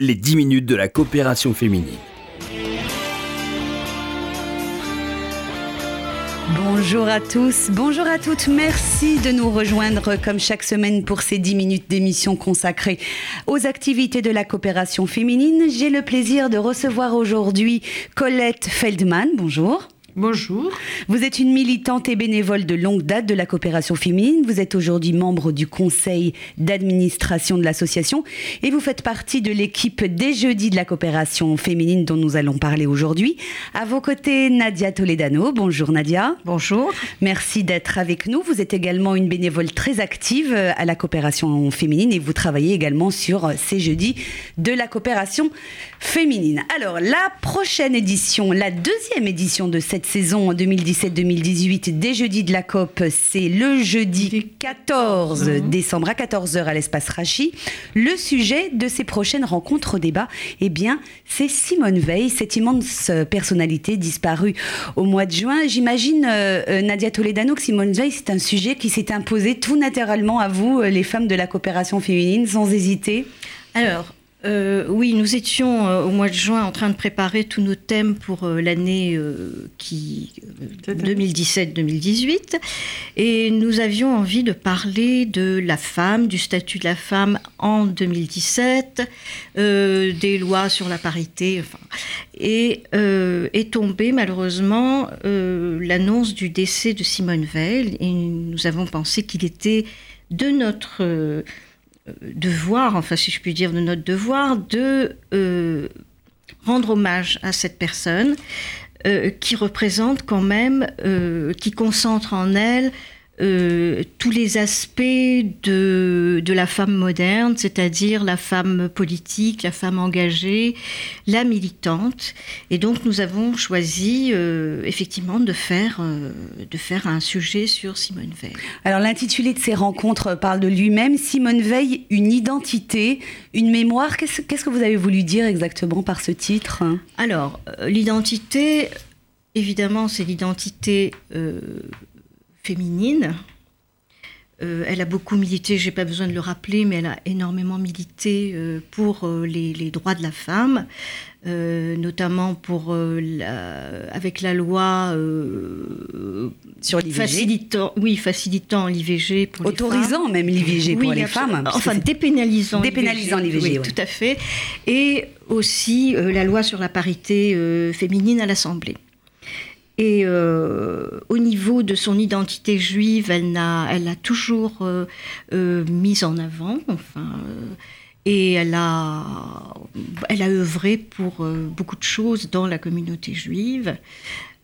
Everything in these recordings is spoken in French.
les 10 minutes de la coopération féminine. Bonjour à tous, bonjour à toutes, merci de nous rejoindre comme chaque semaine pour ces 10 minutes d'émission consacrées aux activités de la coopération féminine. J'ai le plaisir de recevoir aujourd'hui Colette Feldman, bonjour. Bonjour. Vous êtes une militante et bénévole de longue date de la coopération féminine. Vous êtes aujourd'hui membre du conseil d'administration de l'association et vous faites partie de l'équipe des jeudis de la coopération féminine dont nous allons parler aujourd'hui. À vos côtés, Nadia Toledano. Bonjour Nadia. Bonjour. Merci d'être avec nous. Vous êtes également une bénévole très active à la coopération féminine et vous travaillez également sur ces jeudis de la coopération féminine. Alors, la prochaine édition, la deuxième édition de cette saison 2017-2018 des jeudis de la COP, c'est le jeudi 14 décembre à 14h à l'espace Rachi. Le sujet de ces prochaines rencontres au débat, eh bien, c'est Simone Veil, cette immense personnalité disparue au mois de juin. J'imagine, euh, Nadia Toledano, que Simone Veil, c'est un sujet qui s'est imposé tout naturellement à vous, les femmes de la coopération féminine, sans hésiter? Alors, euh, oui, nous étions euh, au mois de juin en train de préparer tous nos thèmes pour euh, l'année qui 2017-2018 et nous avions envie de parler de la femme, du statut de la femme en 2017, des lois sur la parité, enfin, et est tombée malheureusement l'annonce du décès de Simone Veil. Et nous avons pensé qu'il était de notre devoir, enfin si je puis dire de notre devoir, de euh, rendre hommage à cette personne euh, qui représente quand même, euh, qui concentre en elle euh, tous les aspects de, de la femme moderne, c'est-à-dire la femme politique, la femme engagée, la militante. Et donc nous avons choisi euh, effectivement de faire, euh, de faire un sujet sur Simone Veil. Alors l'intitulé de ces rencontres parle de lui-même, Simone Veil, une identité, une mémoire. Qu'est-ce, qu'est-ce que vous avez voulu dire exactement par ce titre? Alors l'identité, évidemment, c'est l'identité féminine. Euh, elle a beaucoup milité, j'ai pas besoin de le rappeler, mais elle a énormément milité euh, pour euh, les, les, droits de la femme, notamment pour la, avec la loi sur l'IVG. Facilitant, oui, facilitant l'IVG pour Autorisant les même l'IVG pour oui, les femmes. Enfin, dépénalisant, dépénalisant l'IVG. Oui, tout à fait. Et aussi la loi sur la parité féminine à l'Assemblée. Et euh, au niveau de son identité juive, elle l'a elle a toujours euh, euh, mise en avant. Enfin, euh, et elle a, elle a œuvré pour beaucoup de choses dans la communauté juive.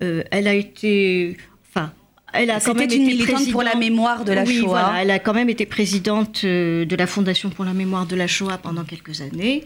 Elle a été. Enfin, elle a quand même une été militante pour la mémoire de la oui, Shoah. Voilà, elle a quand même été présidente de la Fondation pour la mémoire de la Shoah pendant quelques années.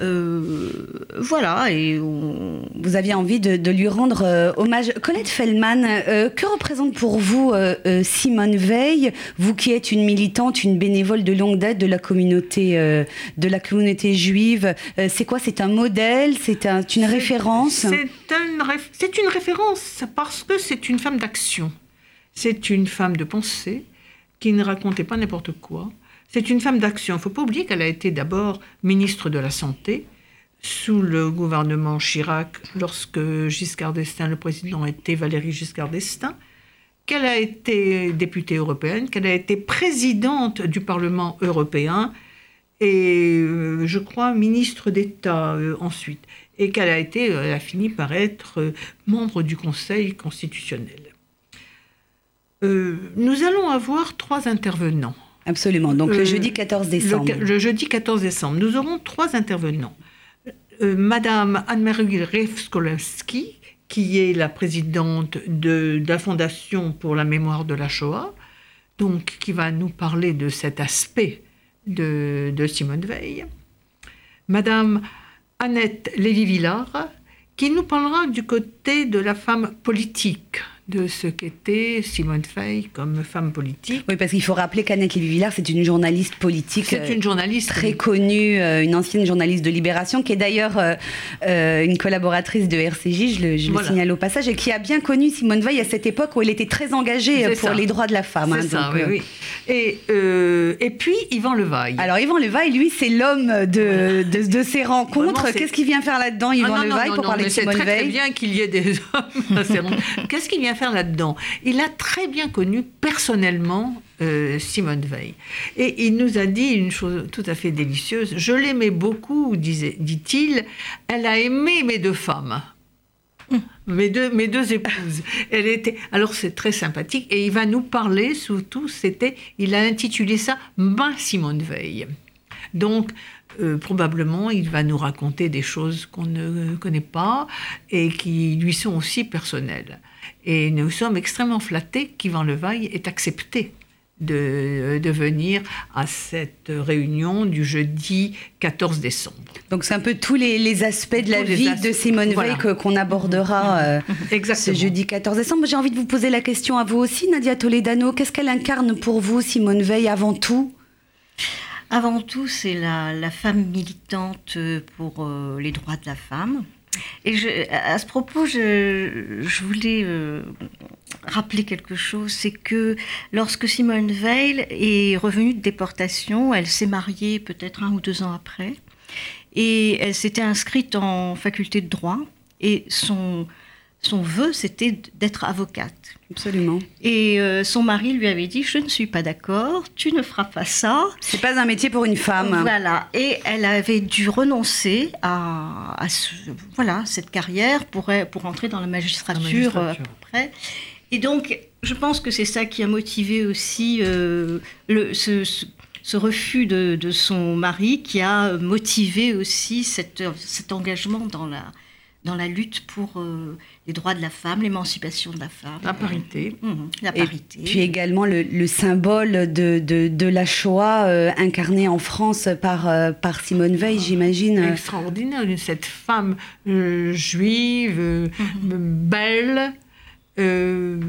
Euh, voilà, et on... vous aviez envie de, de lui rendre euh, hommage. Colette Feldman, euh, que représente pour vous euh, Simone Veil, vous qui êtes une militante, une bénévole de longue date de la communauté, de la communauté juive C'est quoi? C'est un modèle? C'est un, une référence? C'est un, une référence parce que c'est une femme d'action. C'est une femme de pensée qui ne racontait pas n'importe quoi. C'est une femme d'action. Il ne faut pas oublier qu'elle a été d'abord ministre de la Santé sous le gouvernement Chirac, lorsque Giscard d'Estaing, le président, était Valérie Giscard d'Estaing, qu'elle a été députée européenne, qu'elle a été présidente du Parlement européen et, euh, je crois, ministre d'État euh, ensuite, et qu'elle a elle a fini par être euh, membre du Conseil constitutionnel. Euh, nous allons avoir trois intervenants. Absolument. Donc le jeudi 14 décembre. Le, le, jeudi 14 décembre, nous aurons trois intervenants. Euh, Madame Anne-Marie Revskolewski, qui est la présidente de, de, la Fondation pour la mémoire de la Shoah, donc qui va nous parler de cet aspect de, de Simone Veil. Madame Annette Lévy-Villard, qui nous parlera du côté de la femme politique de ce qu'était Simone Veil comme femme politique. Oui, parce qu'il faut rappeler qu'Annette Lévy-Villard, c'est une journaliste politique. C'est une journaliste. Très connue, euh, une ancienne journaliste de Libération, qui est d'ailleurs euh, euh, une collaboratrice de RCJ, je le, je le signale au passage, et qui a bien connu Simone Veil à cette époque où elle était très engagée pour ça. les droits de la femme. C'est hein, ça, donc, oui, euh, oui. Et, euh, et puis, Yvan Levaille. Alors, Yvan Levaille, lui, c'est l'homme de, de, de ces rencontres. Qu'est-ce qu'il vient faire là-dedans, Yvan Ah non, Levaille, non, pour parler de Simone très, très Veil? bien qu'il y ait des hommes. Qu'est-ce qu'il vient faire là-dedans Il a très bien connu personnellement euh, Simone Veil. Et il nous a dit une chose tout à fait délicieuse. Je l'aimais beaucoup, dit-il. Elle a aimé mes deux femmes. Mes deux, mes deux épouses. Elle était. Alors c'est très sympathique et il va nous parler surtout. C'était, il a intitulé ça Ma Simone Veil. Donc euh, probablement il va nous raconter des choses qu'on ne connaît pas et qui lui sont aussi personnelles. Et nous sommes extrêmement flattés qu'Yvan Levaille ait accepté de, de venir à cette réunion du jeudi 14 décembre. Donc, c'est un peu tous les, les aspects de la Tous vie as- de Simone voilà. Veil qu'on abordera euh, ce jeudi 14 décembre. J'ai envie de vous poser la question à vous aussi, Nadia Toledano. Qu'est-ce qu'elle incarne pour vous, Simone Veil, avant tout? Avant tout, c'est la, femme militante euh, pour euh, les droits de la femme. Et à ce propos, je, je voulais euh, rappeler quelque chose, c'est que lorsque Simone Veil est revenue de déportation, elle s'est mariée peut-être un ou deux ans après, et elle s'était inscrite en faculté de droit, et son, son vœu, c'était d'être avocate. Absolument. Et euh, son mari lui avait dit, je ne suis pas d'accord, tu ne feras pas ça. C'est pas un métier pour une femme. Voilà, et elle avait dû renoncer à, à ce- voilà, cette carrière pour, pour entrer dans la magistrature, La magistrature. à peu près. Et donc, je pense que c'est ça qui a motivé aussi euh, le, ce, ce- ce refus de, de son mari, qui a motivé aussi cette, cet engagement dans la, dans la lutte pour euh, les droits de la femme, l'émancipation de la femme. La parité. Mhm, la Et parité. puis également le, le symbole de, de, de la Shoah euh, incarné en France par, euh, par Simone Veil, j'imagine. extraordinaire, cette femme euh, juive, euh, belle, euh,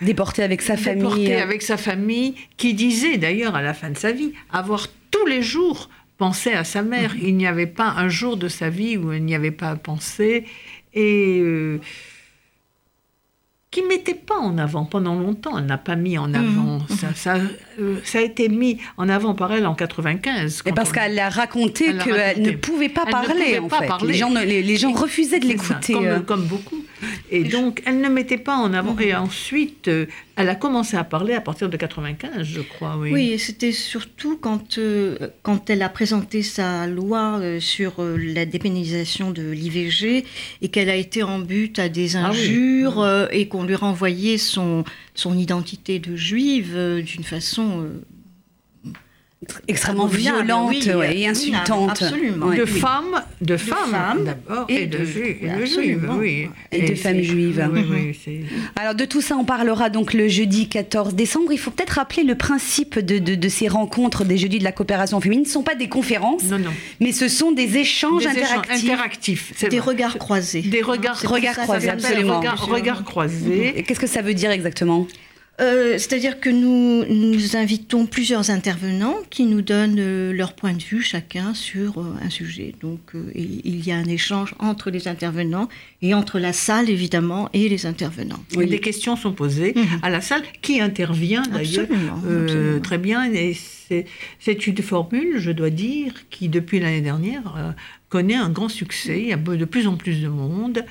Déportée avec sa famille. déportée avec sa famille, qui disait d'ailleurs à la fin de sa vie avoir tous les jours pensé à sa mère. Il n'y avait pas un jour de sa vie où elle n'y avait pas pensé. Et. euh, qui ne mettait pas en avant pendant longtemps. Elle n'a pas mis en avant. Ça, ça, euh, ça a été mis en avant par elle en 95. Et parce on- qu'elle a raconté qu'elle ne pouvait pas Elle ne parler, pouvait en pas fait. parler. Les gens, ne- les, les gens Et- refusaient de l'écouter. Comme, euh. comme beaucoup. Et donc, elle ne mettait pas en avant. Et ensuite, euh, elle a commencé à parler à partir de 95, je crois. Oui. Oui, et c'était surtout quand, euh, quand elle a présenté sa loi euh, sur la dépénalisation de l'IVG et qu'elle a été en but à des Ah oui. injures euh, et qu'on lui renvoyait son, son identité de juive d'une façon Extrêmement abominable, violente oui, ouais, et insultante. absolument. De oui. femmes, de femmes, femmes d'abord, et et, de, de- et de absolument. juives, oui. Et de c'est- femmes juives. Oui, oui, c'est- Alors de tout ça, on parlera donc le jeudi 14 décembre. Il faut peut-être rappeler le principe de, de- de ces rencontres des jeudis de la coopération féminine. Ce ne sont pas des conférences, Non, non. mais ce sont des échanges Des échanges interactifs. des vrai. regards croisés. Des regards, croisés, ça s'appelle absolument. Regards, regards croisés. Qu'est-ce que ça veut dire exactement? Euh, C'est-à-dire que nous, nous invitons plusieurs intervenants qui nous donnent euh, leur point de vue chacun sur euh, un sujet. Donc euh, il il y a un échange entre les intervenants et entre la salle évidemment et les intervenants. Et Des questions sont posées à la salle qui intervient d'ailleurs euh, très bien. Et c'est- une formule, je dois dire, qui depuis l'année dernière euh, connaît un grand succès. Il y a de plus en plus de monde.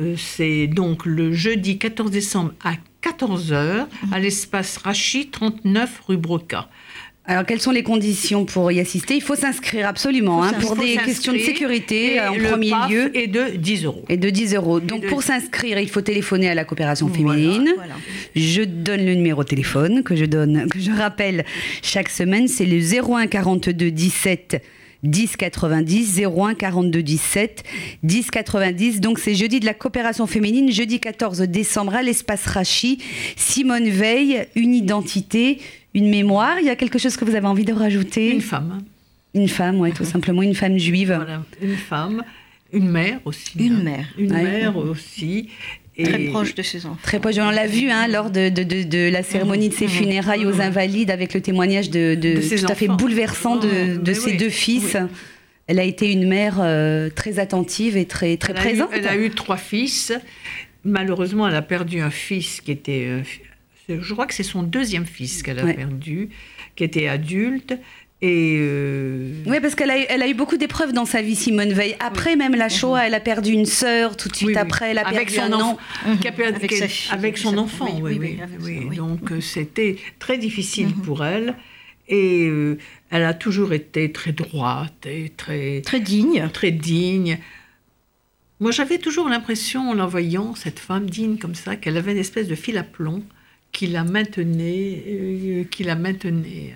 Euh, c'est donc le jeudi 14 décembre à 14h à l'espace Rachid 39 rue Broca. Alors quelles sont les conditions pour y assister? Il faut s'inscrire absolument hein, pour des questions de sécurité et euh, en le premier PAF lieu. est de 10 euros. Et de 10 euros. Donc de- pour s'inscrire, il faut téléphoner à la coopération Voilà, féminine. voilà. Je donne le numéro de téléphone que je donne, que je rappelle chaque semaine, c'est le 01 42 17 10 90 01 42 17 10 90. Donc c'est jeudi de la coopération féminine, jeudi 14 décembre à l'espace Rachi. Simone Veil, une identité, une mémoire. Il y a quelque chose que vous avez envie de rajouter? Une femme. Une femme, oui, tout simplement une femme juive. Voilà, une femme, une mère aussi. Une mère. Une Ouais. mère aussi. Très proche de ses enfants. Très proche. On l'a vu hein, lors de, de, de, la cérémonie de ses mmh. funérailles aux mmh. Invalides avec le témoignage de, tout à fait bouleversant de, ses deux fils. Elle a été une mère euh, très attentive et très, très présente. elle a eu trois fils. Malheureusement, elle a perdu un fils qui était. Euh, je crois que c'est son deuxième fils qu'elle a perdu, qui était adulte. Et euh, Oui, parce qu'elle a, elle a eu beaucoup d'épreuves dans sa vie, Simone Veil. Après même la Shoah, elle a perdu une sœur, tout de suite après, elle a avec perdu son un avec, son enfant, oui, oui, Donc euh, c'était très difficile mhm. pour elle. Et euh, elle a toujours été très droite et très... Très digne. Très digne. Moi, j'avais toujours l'impression, en la voyant, cette femme digne comme ça, qu'elle avait une espèce de fil à plomb qui la maintenait, qui la maintenait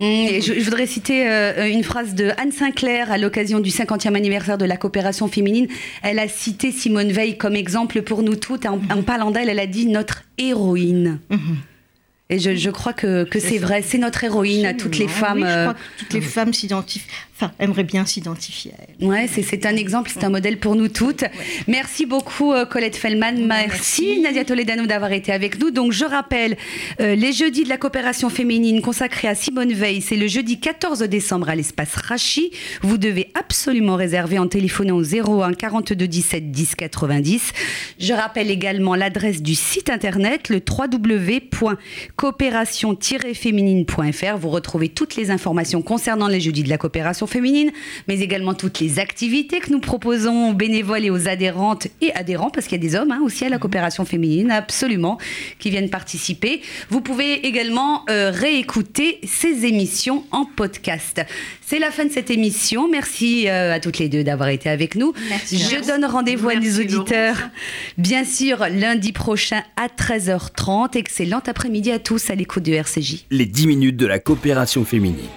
Je, voudrais citer euh, une phrase de Anne Sinclair à l'occasion du 50e anniversaire de la coopération féminine. Elle a cité Simone Veil comme exemple pour nous toutes. En, en parlant d'elle, elle a dit notre héroïne. Mmh. Et je, crois que, c'est vrai, c'est notre héroïne à toutes les femmes. je crois que toutes les femmes s'identifient enfin, aimerait bien s'identifier à elle. Ouais, c'est un exemple, c'est un modèle pour nous toutes. Merci beaucoup euh, Colette Fellman, merci, Nadia Toledano d'avoir été avec nous. Donc je rappelle, euh, les jeudis de la coopération féminine consacrés à Simone Veil, c'est le jeudi 14 décembre à l'espace Rachi. Vous devez absolument réserver en téléphonant au 01 42 17 10 90. Je rappelle également l'adresse du site internet, le www.coopération-féminine.fr. Vous retrouvez toutes les informations concernant les jeudis de la coopération féminine, mais également toutes les activités que nous proposons aux bénévoles et aux adhérentes et adhérents, parce qu'il y a des hommes hein, aussi à la mhm. coopération féminine, absolument, qui viennent participer. Vous pouvez également euh, réécouter ces émissions en podcast. C'est la fin de cette émission. Merci euh, à toutes les deux d'avoir été avec nous. Je donne rendez-vous à nos auditeurs, bien sûr, lundi prochain à 13h30. Excellent après-midi à tous à l'écoute de RCJ. Les 10 minutes de la coopération féminine.